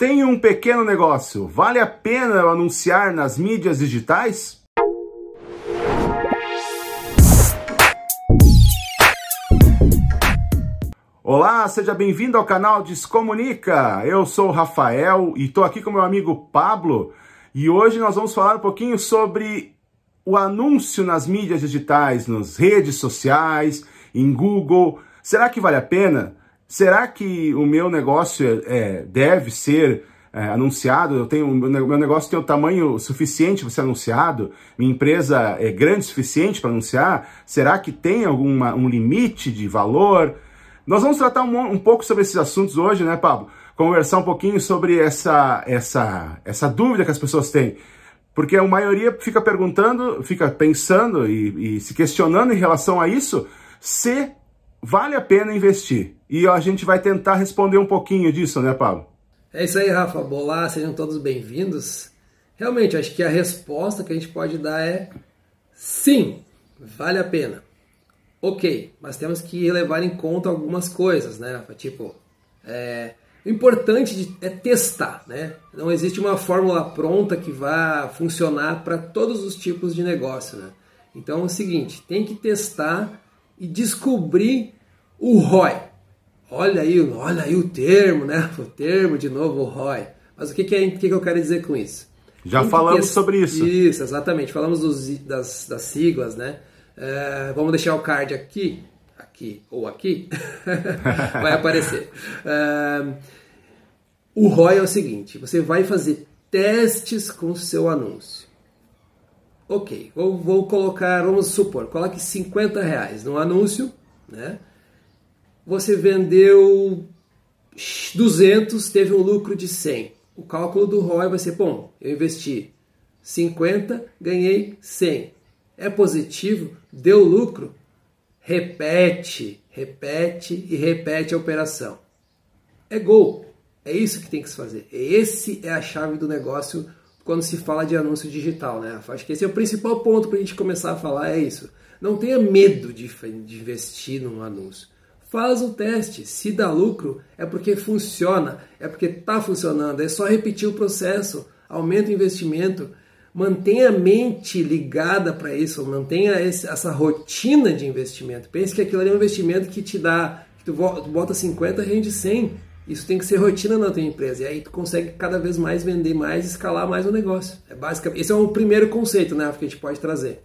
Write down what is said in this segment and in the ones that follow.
Tenho um pequeno negócio. Vale a pena eu anunciar nas mídias digitais? Olá, seja bem-vindo ao canal Descomunica. Eu sou o Rafael e estou aqui com meu amigo Pablo. E hoje nós vamos falar um pouquinho sobre o anúncio nas mídias digitais, nas redes sociais, em Google. Será que vale a pena? Será que o meu negócio é, deve ser é, anunciado? Eu tenho, meu negócio tem o tamanho suficiente para ser anunciado? Minha empresa é grande o suficiente para anunciar? Será que tem algum um limite de valor? Nós vamos tratar um, um pouco sobre esses assuntos hoje, né, Pablo? Conversar um pouquinho sobre essa, essa, essa dúvida que as pessoas têm. Porque a maioria fica perguntando, fica pensando e, e se questionando em relação a isso, se vale a pena investir. E a gente vai tentar responder um pouquinho disso, né, Pablo? É isso aí, Rafa. Olá, sejam todos bem-vindos. Realmente, acho que a resposta que a gente pode dar é sim, vale a pena. Ok, mas temos que levar em conta algumas coisas, né, Rafa? Tipo, é, o importante é testar, né? Não existe uma fórmula pronta que vá funcionar para todos os tipos de negócio, né? Então é o seguinte, tem que testar e descobrir o ROI. Olha aí, olha aí o termo, né? O termo de novo, o ROI. Mas o que, que, é, o que, que eu quero dizer com isso? Já falamos sobre isso. Isso, exatamente. Falamos dos, das, das siglas, né? É, vamos deixar o card aqui, aqui ou aqui, vai aparecer. É, o ROI é o seguinte: você vai fazer testes com o seu anúncio. Ok, vou, vou colocar, vamos supor, coloque 50 reais no anúncio, né? Você vendeu 200, teve um lucro de 100. O cálculo do ROI vai ser, bom, eu investi 50, ganhei 100. É positivo? Deu lucro? Repete, repete e repete a operação. É gol. É isso que tem que se fazer. Esse é a chave do negócio quando se fala de anúncio digital, né? Acho que esse é o principal ponto para a gente começar a falar, é isso. Não tenha medo de, de investir num anúncio. Faz o teste. Se dá lucro, é porque funciona, é porque está funcionando. É só repetir o processo. Aumenta o investimento. Mantenha a mente ligada para isso. Mantenha essa rotina de investimento. Pense que aquilo ali é um investimento que te dá, que tu bota 50, rende 100. Isso tem que ser rotina na tua empresa. E aí tu consegue cada vez mais vender mais, escalar mais o negócio. É basicamente, esse é o primeiro conceito, né, que a gente pode trazer.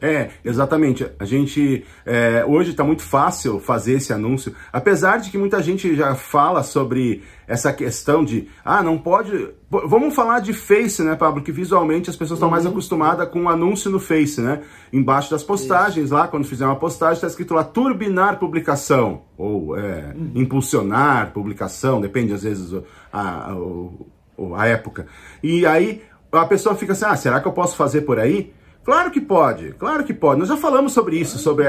É, exatamente. A gente é, hoje está muito fácil fazer esse anúncio, apesar de que muita gente já fala sobre essa questão de ah, não pode. Vamos falar de Face, né, Pablo? Que visualmente as pessoas estão uhum. mais acostumadas com o um anúncio no Face, né? Embaixo das postagens, Isso. lá, quando fizer uma postagem, está escrito lá turbinar publicação, ou é, uhum. impulsionar publicação, depende às vezes a, a, a época. E aí a pessoa fica assim: ah, será que eu posso fazer por aí? Claro que pode, claro que pode. Nós já falamos sobre isso, sobre,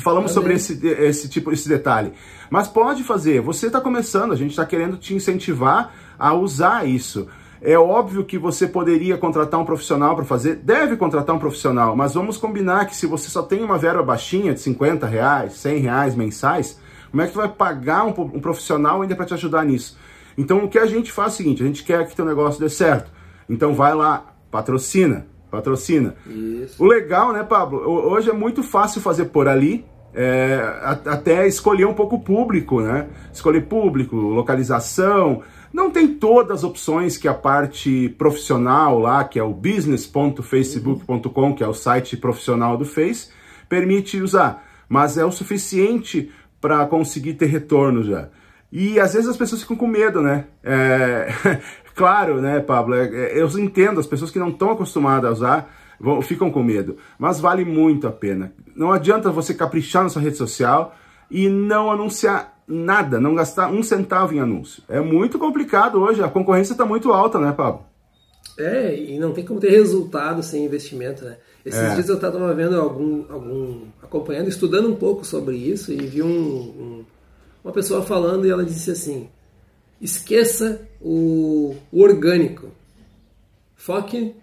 falamos sobre esse, esse tipo, esse detalhe. Mas pode fazer. Você está começando, a gente está querendo te incentivar a usar isso. É óbvio que você poderia contratar um profissional para fazer, deve contratar um profissional, mas vamos combinar que se você só tem uma verba baixinha de 50 reais, 100 reais mensais, como é que tu vai pagar um, um profissional ainda para te ajudar nisso? Então o que a gente faz é o seguinte, a gente quer que teu negócio dê certo. Então vai lá, patrocina, patrocina. Isso. O legal, né, Pablo? Hoje é muito fácil fazer por ali, é, até escolher um pouco o público, né? Escolher público, localização. Não tem todas as opções que a parte profissional lá, que é o business.facebook.com, que é o site profissional do Face, permite usar. Mas é o suficiente para conseguir ter retorno já. E às vezes as pessoas ficam com medo, né? É... claro, né, Pablo? É, é, eu entendo, as pessoas que não estão acostumadas a usar vão, ficam com medo. Mas vale muito a pena. Não adianta você caprichar na sua rede social e não anunciar nada, não gastar um centavo em anúncio. É muito complicado hoje, a concorrência está muito alta, né, Pablo? É, e não tem como ter resultado sem investimento, né? Esses é. dias eu estava vendo algum, algum, acompanhando, estudando um pouco sobre isso e vi um, um uma pessoa falando e ela disse assim: esqueça o, orgânico, foque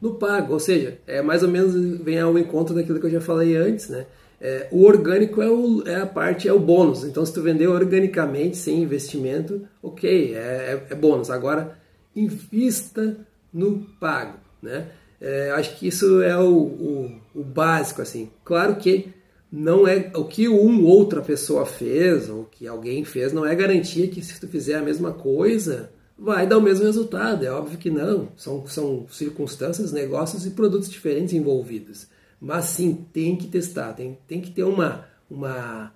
no pago, ou seja, é mais ou menos vem ao encontro daquilo que eu já falei antes, né? É, o orgânico é, o, é, a parte, é o bônus. Então, se tu vender organicamente, sem investimento, ok, é, é, é bônus. Agora, invista no pago, né? É, acho que isso é o, o, o, básico, assim. Claro que não é o que uma outra pessoa fez ou que alguém fez não é garantia que se tu fizer a mesma coisa vai dar o mesmo resultado. É óbvio que não. São, são circunstâncias, negócios e produtos diferentes envolvidos. Mas sim, tem que testar, tem, tem que ter uma, uma.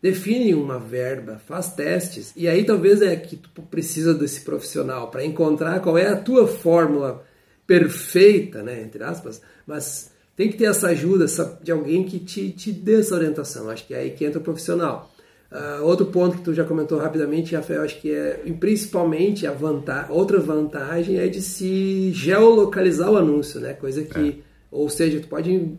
Define uma verba, faz testes. E aí talvez é que tu precisa desse profissional para encontrar qual é a tua fórmula perfeita, né? Entre aspas, mas tem que ter essa ajuda de alguém que te, te dê essa orientação. Acho que é aí que entra o profissional. Uh, outro ponto que tu já comentou rapidamente, Rafael, acho que é principalmente a vantagem, outra vantagem é de se geolocalizar o anúncio, né? Coisa que, é. ou seja, tu pode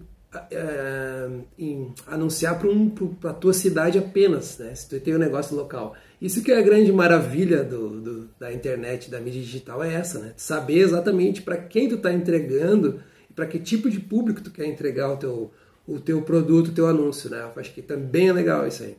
em, anunciar para um, a tua cidade apenas, né? Se tu tem um negócio local. Isso que é a grande maravilha do, do da internet, da mídia digital é essa, né? Saber exatamente para quem tu está entregando para que tipo de público tu quer entregar o teu, o teu produto, o teu anúncio, né? Eu acho que também é legal isso aí.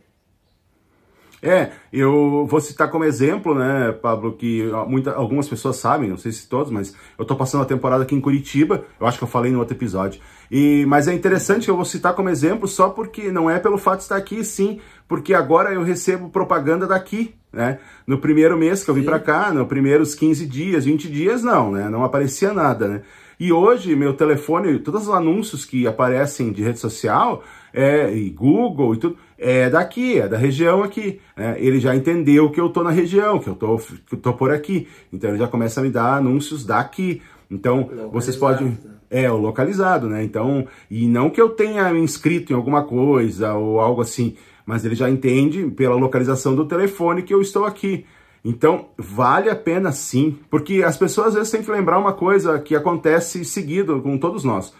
É, eu vou citar como exemplo, né, Pablo, que muita, algumas pessoas sabem, não sei se todos, mas eu tô passando a temporada aqui em Curitiba, eu acho que eu falei no outro episódio. E, mas é interessante que eu vou citar como exemplo só porque não é pelo fato de estar aqui, sim, porque agora eu recebo propaganda daqui, né? No primeiro mês que eu vim para cá, nos primeiros 15 dias, 20 dias, não, né? Não aparecia nada, né? E hoje, meu telefone, todos os anúncios que aparecem de rede social, é, e Google e tudo, é daqui, é da região aqui. Né? Ele já entendeu que eu tô na região, que eu tô, que eu tô por aqui. Então ele já começa a me dar anúncios daqui. Então, vocês podem. É, o localizado, né? Então, e não que eu tenha me inscrito em alguma coisa ou algo assim, mas ele já entende pela localização do telefone que eu estou aqui. Então, vale a pena sim, porque as pessoas às vezes têm que lembrar uma coisa que acontece seguido com todos nós.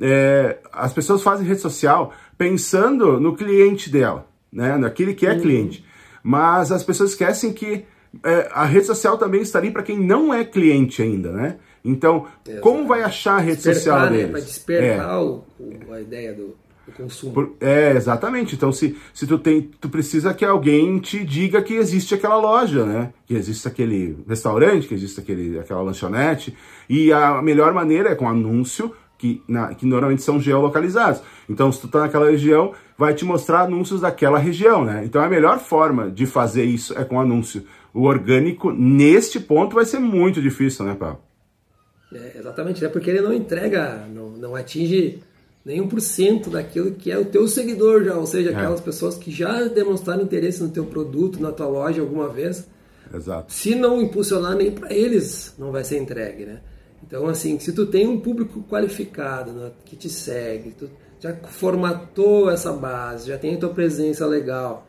É, as pessoas fazem rede social pensando no cliente dela, né, naquele que é uhum. cliente. Mas as pessoas esquecem que é, a rede social também está ali para quem não é cliente ainda, né? Então, Exato. como vai achar a rede despertar, social né, deles? Para despertar é. o, a ideia do, consumo. Por, é, exatamente. Então, se, se tu tem, tu precisa que alguém te diga que existe aquela loja, né? Que existe aquele restaurante, que existe aquele, aquela lanchonete. E a melhor maneira é com anúncio, que, na, que normalmente são geolocalizados. Então, se tu tá naquela região, vai te mostrar anúncios daquela região, né? Então, a melhor forma de fazer isso é com anúncio. O orgânico, neste ponto, vai ser muito difícil, né, Paulo? É, exatamente, é porque ele não entrega, não, não atinge nem 1% daquilo que é o teu seguidor já, ou seja, é. aquelas é. pessoas que já demonstraram interesse no teu produto, na tua loja alguma vez. Exato. Se não impulsionar nem para eles, não vai ser entregue, né? Então, assim, se tu tem um público qualificado né, que te segue, tu já formatou essa base, já tem a tua presença legal,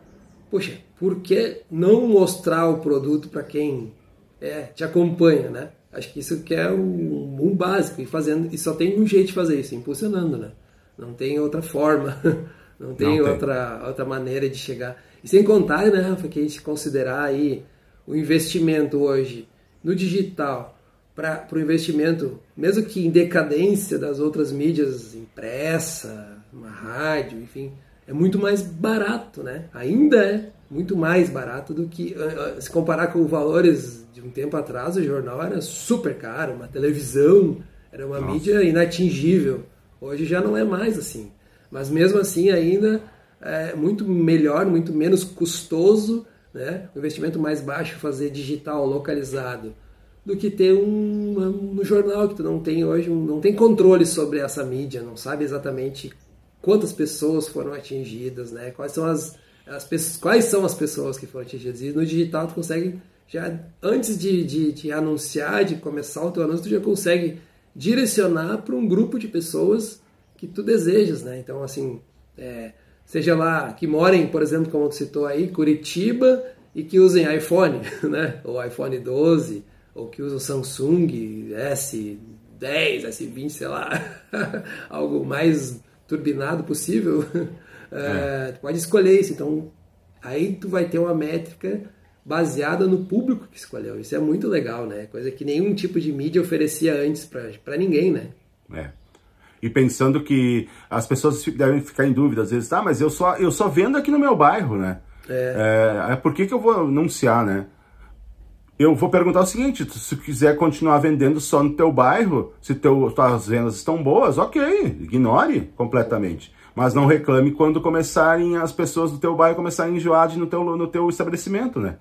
poxa, por que não mostrar o produto para quem é, te acompanha, né? Acho que isso que é um, um básico e fazendo e só tem um jeito de fazer isso, impulsionando, né? Não tem outra forma, não tem, não outra tem. outra maneira de chegar. E sem contar, né, Rafa, que a gente considerar aí o investimento hoje no digital para o investimento, mesmo que em decadência das outras mídias impressa, uma rádio, enfim, é muito mais barato, né? Ainda é muito mais barato do que se comparar com valores de um tempo atrás, o jornal era super caro, uma televisão era uma Nossa. mídia inatingível. Hoje já não é mais assim. Mas mesmo assim ainda é muito melhor, muito menos custoso, né? Investimento mais baixo fazer digital localizado do que ter um, um jornal que tu não tem hoje, um, não tem controle sobre essa mídia, não sabe exatamente quantas pessoas foram atingidas, né? Quais são as, as pessoas, quais são as pessoas que foram atingidas. E no digital tu consegue já antes de, de, de anunciar, de começar o teu anúncio, tu já consegue direcionar para um grupo de pessoas que tu desejas, né? Então, assim, é, seja lá que morem, por exemplo, como tu citou aí, Curitiba e que usem iPhone, né? Ou iPhone 12, ou que usam Samsung S10, S20, sei lá, algo mais turbinado possível, é. tu pode escolher isso. Então, aí tu vai ter uma métrica baseada no público que escolheu. Isso é muito legal, né? Coisa que nenhum tipo de mídia oferecia antes para ninguém, né? É. e pensando que as pessoas devem ficar em dúvida às vezes, tá, mas eu só, eu só vendo aqui no meu bairro, né? É. é, é por que, que eu vou anunciar, né? Eu vou perguntar o seguinte, se quiser continuar vendendo só no teu bairro, se teu, tuas vendas estão boas, ok, ignore completamente. Mas não reclame quando começarem as pessoas do teu bairro começarem a enjoar no teu, no teu estabelecimento, né?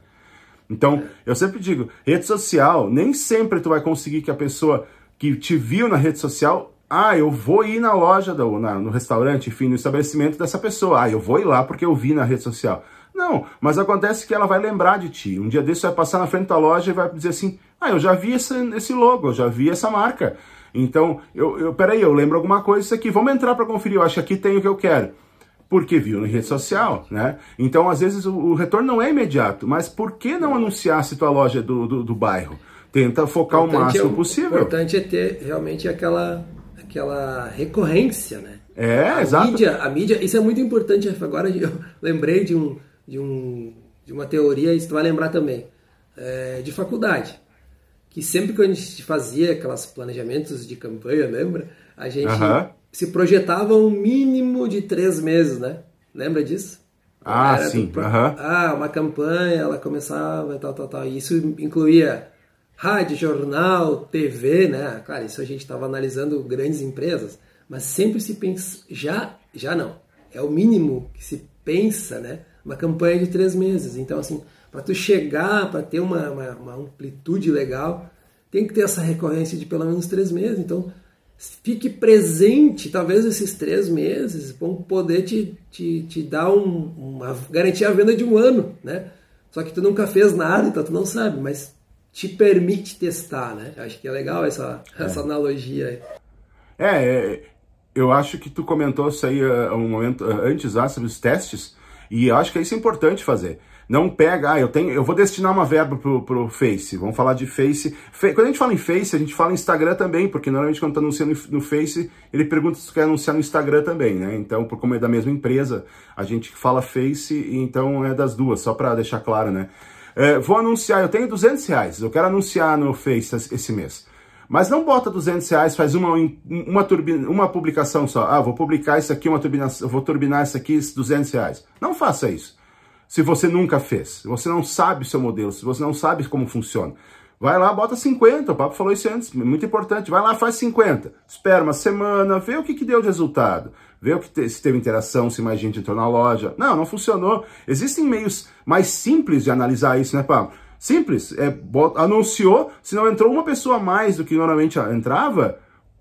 Então, eu sempre digo, rede social, nem sempre tu vai conseguir que a pessoa que te viu na rede social ah, eu vou ir na loja, do, na, no restaurante, enfim, no estabelecimento dessa pessoa. Ah, eu vou ir lá porque eu vi na rede social. Não, mas acontece que ela vai lembrar de ti. Um dia desse vai passar na frente da loja e vai dizer assim: Ah, eu já vi esse, esse logo, eu já vi essa marca. Então, eu, eu peraí, eu lembro alguma coisa isso aqui. Vamos entrar para conferir. Eu acho que aqui tem o que eu quero. Porque viu na rede social, né? Então, às vezes, o, o retorno não é imediato. Mas por que não anunciar se tua loja do, do, do bairro? Tenta focar o máximo é, possível. O importante é ter realmente aquela aquela recorrência, né? É, a exato. Mídia, a mídia, isso é muito importante. Agora eu lembrei de, um, de, um, de uma teoria, isso tu vai lembrar também, é, de faculdade. Que sempre que a gente fazia aqueles planejamentos de campanha, lembra? A gente uh -huh. Se projetava um mínimo de três meses, né? Lembra disso? Ah, Era sim. Do, uh -huh. Ah, uma campanha, ela começava e tal, tal, tal. E isso incluía rádio, jornal, TV, né? Claro, isso a gente estava analisando grandes empresas, mas sempre se pensa, já, já não, é o mínimo que se pensa, né? Uma campanha de três meses. Então, assim, para tu chegar, para ter uma, uma, uma, amplitude legal, tem que ter essa recorrência de pelo menos três meses. Então, fique presente, talvez esses três meses vão poder te, te, te dar um, uma garantir a venda de um ano, né? Só que tu nunca fez nada, então tu não sabe, mas te permite testar, né? Acho que é legal essa, é. essa analogia. É, é, eu acho que tu comentou isso aí uh, um momento uh, antes lá sobre os testes, e eu acho que isso é importante fazer. Não pega, ah, eu tenho, eu vou destinar uma verba pro, pro Face. Vamos falar de Face. Fe, quando a gente fala em Face, a gente fala em Instagram também, porque normalmente quando tá anunciando no Face, ele pergunta se quer anunciar no Instagram também, né? Então, por como é da mesma empresa, a gente fala Face, então é das duas, só para deixar claro, né? É, vou anunciar, eu tenho 200 reais, eu quero anunciar no Face esse mês. Mas não bota 200 reais, faz uma, uma, turbina, uma publicação só. Ah, vou publicar isso aqui, uma turbinação, vou turbinar isso aqui, 200 reais. Não faça isso. Se você nunca fez, se você não sabe o seu modelo, se você não sabe como funciona. Vai lá, bota 50, o Papo falou isso antes, muito importante. Vai lá, faz 50. Espera uma semana, vê o que, que deu de resultado. Vê o que te, se teve interação, se mais gente entrou na loja. Não, não funcionou. Existem meios mais simples de analisar isso, né, Pablo? Simples, é, bota, anunciou, se não entrou uma pessoa a mais do que normalmente entrava,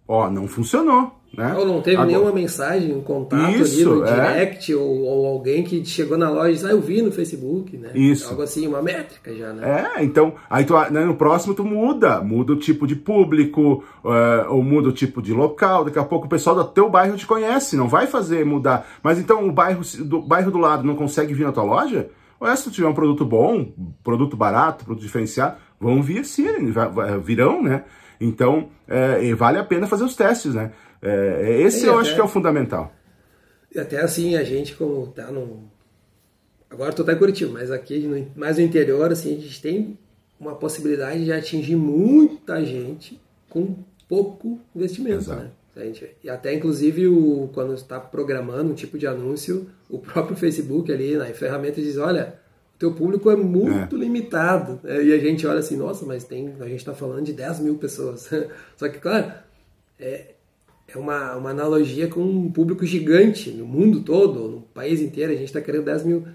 ó, não funcionou. Né? Ou não teve Agora, nenhuma mensagem, um contato isso, ali no é. direct, ou, ou, alguém que chegou na loja e disse, ah, eu vi no Facebook, né? Isso. Algo assim, uma métrica já, né? É, então, aí tu, né, no próximo tu muda, muda o tipo de público, uh, ou muda o tipo de local, daqui a pouco o pessoal do teu bairro te conhece, não vai fazer mudar. Mas então o bairro do, bairro do lado não consegue vir na tua loja? Ou é, se tu tiver um produto bom, produto barato, produto diferenciado, vão vir sim, virão, né? Então, é, vale a pena fazer os testes, né? É, esse eu até, acho que é o fundamental. E até assim, a gente como tá no... Agora tu tá em Curitiba, mas aqui no, mais no interior, assim, a gente tem uma possibilidade de atingir muita gente com pouco investimento, Exato. né? E até inclusive o, quando está programando um tipo de anúncio, o próprio Facebook ali na ferramenta diz, olha, teu público é muito é. limitado. É, e a gente olha assim, nossa, mas tem, a gente está falando de 10 mil pessoas. Só que, claro, é, é uma, uma analogia com um público gigante no mundo todo, no país inteiro, a gente está querendo 10 mil.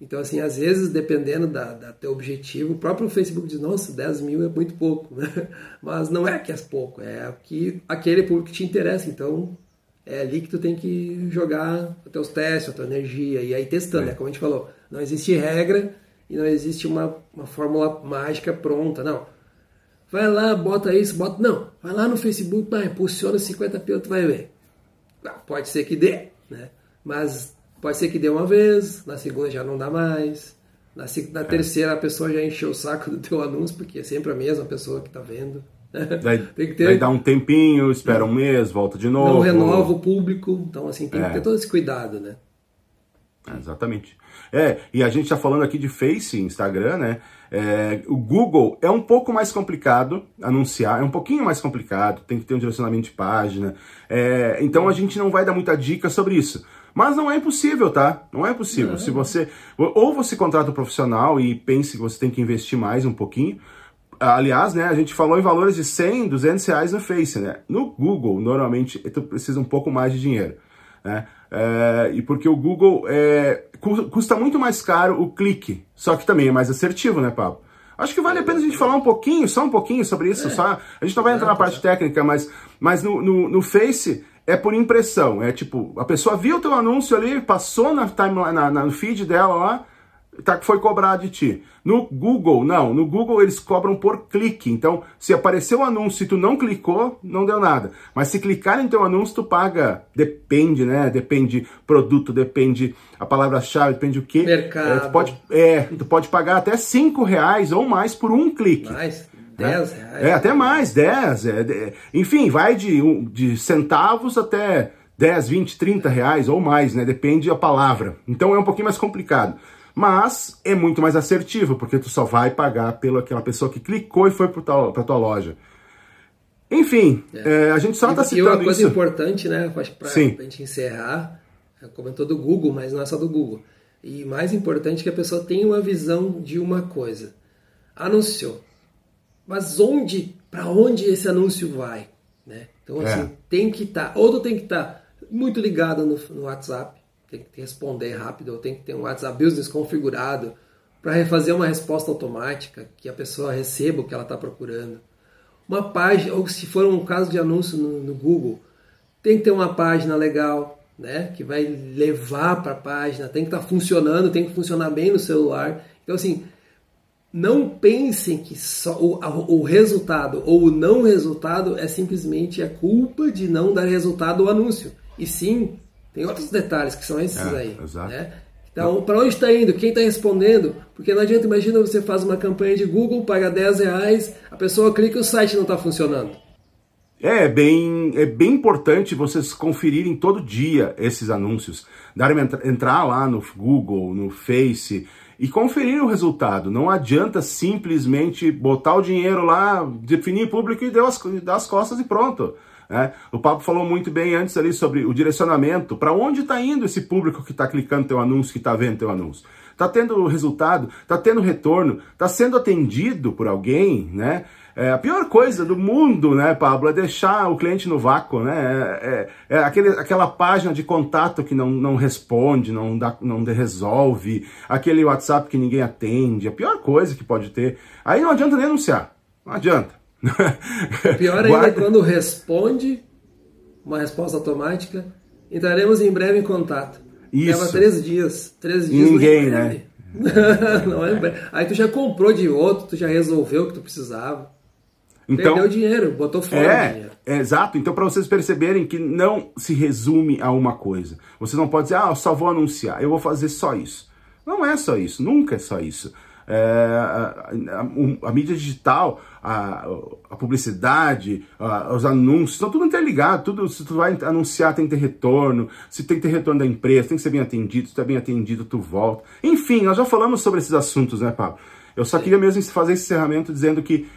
Então, assim, às vezes, dependendo da, da teu objetivo, o próprio Facebook diz, nossa, 10 mil é muito pouco, né? Mas não é que é pouco, é que aquele público que te interessa. Então, é ali que tu tem que jogar os teus testes, a tua energia, e aí testando, é. como a gente falou. Não existe regra e não existe uma, uma fórmula mágica pronta, não Vai lá, bota isso, bota. Não, vai lá no Facebook, vai, impulsiona 50 pila, tu vai ver. Ah, pode ser que dê, né? Mas pode ser que dê uma vez, na segunda já não dá mais. Na, na é. terceira a pessoa já encheu o saco do teu anúncio, porque é sempre a mesma pessoa que está vendo. Vai, tem que ter... vai dar um tempinho, espera um mês, volta de novo. Não renova o público, então assim, tem é. que ter todo esse cuidado, né? exatamente. É, e a gente está falando aqui de Face, Instagram, né? É, o Google é um pouco mais complicado anunciar, é um pouquinho mais complicado, tem que ter um direcionamento de página. É, então a gente não vai dar muita dica sobre isso. Mas não é impossível, tá? Não é impossível. Não. Se você ou você contrata um profissional e pense que você tem que investir mais um pouquinho. Aliás, né, a gente falou em valores de 100, 200 reais no Face, né? No Google, normalmente, tu precisa um pouco mais de dinheiro, né? É, e porque o Google é, custa muito mais caro o clique, só que também é mais assertivo, né, Pablo? Acho que vale a pena a gente falar um pouquinho, só um pouquinho sobre isso, é. só. A gente não vai entrar na parte técnica, mas, mas no, no, no Face é por impressão. É tipo, a pessoa viu o teu anúncio ali, passou na timeline, na, na, no feed dela lá, tá, foi cobrado de ti. No Google, não. No Google eles cobram por clique. Então, se apareceu o anúncio e tu não clicou, não deu nada. Mas se clicar em teu anúncio, tu paga. Depende, né? Depende produto, depende a palavra-chave, depende o quê. Mercado. É, tu pode, é, tu pode pagar até 5 reais ou mais por um clique. Mais? 10 né? reais. É, até mais, 10. É, enfim, vai de, de centavos até 10, 20, 30 reais ou mais, né? Depende da palavra. Então é um pouquinho mais complicado. Mas é muito mais assertivo, porque tu só vai pagar pela aquela pessoa que clicou e foi para tua, loja. Enfim, é. É, a gente só está citando isso. E uma coisa isso. importante, né, para a gente encerrar, é, comentou do Google, mas não é só do Google. E mais importante que a pessoa tenha uma visão de uma coisa. Anunciou. Mas onde, para onde esse anúncio vai? Né? Então, assim, é. tem que estar, tá, ou tu tem que estar tá muito ligado no, no WhatsApp, tem que responder rápido, ou tem que ter um WhatsApp Business configurado para refazer uma resposta automática, que a pessoa receba o que ela está procurando. Uma página, ou se for um caso de anúncio no, no Google, tem que ter uma página legal, né, que vai levar para a página, tem que estar tá funcionando, tem que funcionar bem no celular. Então, assim, não pensem que só o, o, resultado ou o não resultado é simplesmente a culpa de não dar resultado ao anúncio. E sim, tem outros detalhes que são esses é, aí. Exato. Né? Então, para onde está indo? Quem está respondendo? Porque não adianta, imagina você faz uma campanha de Google, paga 10 reais, a pessoa clica e o site não está funcionando. É, é bem, é bem importante vocês conferirem todo dia esses anúncios. Darem, entrar lá no Google, no Face e conferir o resultado. Não adianta simplesmente botar o dinheiro lá, definir público e dar as, dar as costas e pronto. Né? O Papo falou muito bem antes ali sobre o direcionamento, para onde está indo esse público que está clicando teu anúncio, que está vendo teu anúncio. Está tendo resultado, está tendo retorno, está sendo atendido por alguém, né? É, a pior coisa do mundo, né, Pablo, é deixar o cliente no vácuo, né? É, é, é aquele, aquela página de contato que não, não responde, não, dá, não resolve, aquele WhatsApp que ninguém atende, a pior coisa que pode ter. Aí não adianta denunciar, não adianta. Pior ainda é quando responde uma resposta automática. Entraremos em breve em contato. Isso. Leva três dias. Três dias Ninguém, né? não é Aí tu já comprou de outro, tu já resolveu o que tu precisava. Então, Perdeu dinheiro, botou fora é, dinheiro. É, exato. Então, para vocês perceberem que não se resume a uma coisa. Vocês não podem dizer, ah, eu só vou anunciar, eu vou fazer só isso. Não é só isso, nunca é só isso. É, a, a, a, mídia digital, a, a publicidade, os anúncios, estão tudo interligado. Tudo, se tu vai anunciar, tem que ter retorno. Se tem que ter retorno da empresa, tem que ser bem atendido. Se tu é bem atendido, tu volta. Enfim, nós já falamos sobre esses assuntos, né, Pablo? Eu só queria mesmo fazer esse encerramento dizendo que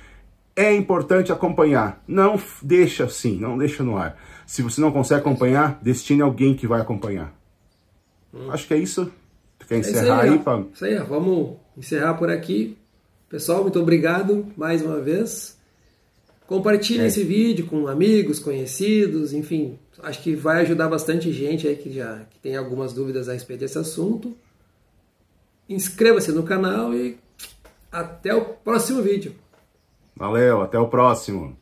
é importante acompanhar. Não deixa assim, não deixa no ar. Se você não consegue acompanhar, destine alguém que vai acompanhar. Hum. Acho que é isso. Tu quer encerrar é aí, aí Pablo? Isso aí, vamos encerrar por aqui. Pessoal, muito obrigado mais uma vez. Compartilhe é. esse vídeo com amigos, conhecidos, enfim. Acho que vai ajudar bastante gente aí que já que tem algumas dúvidas a respeito desse assunto. Inscreva-se no canal e até o próximo vídeo. Valeu, até o próximo.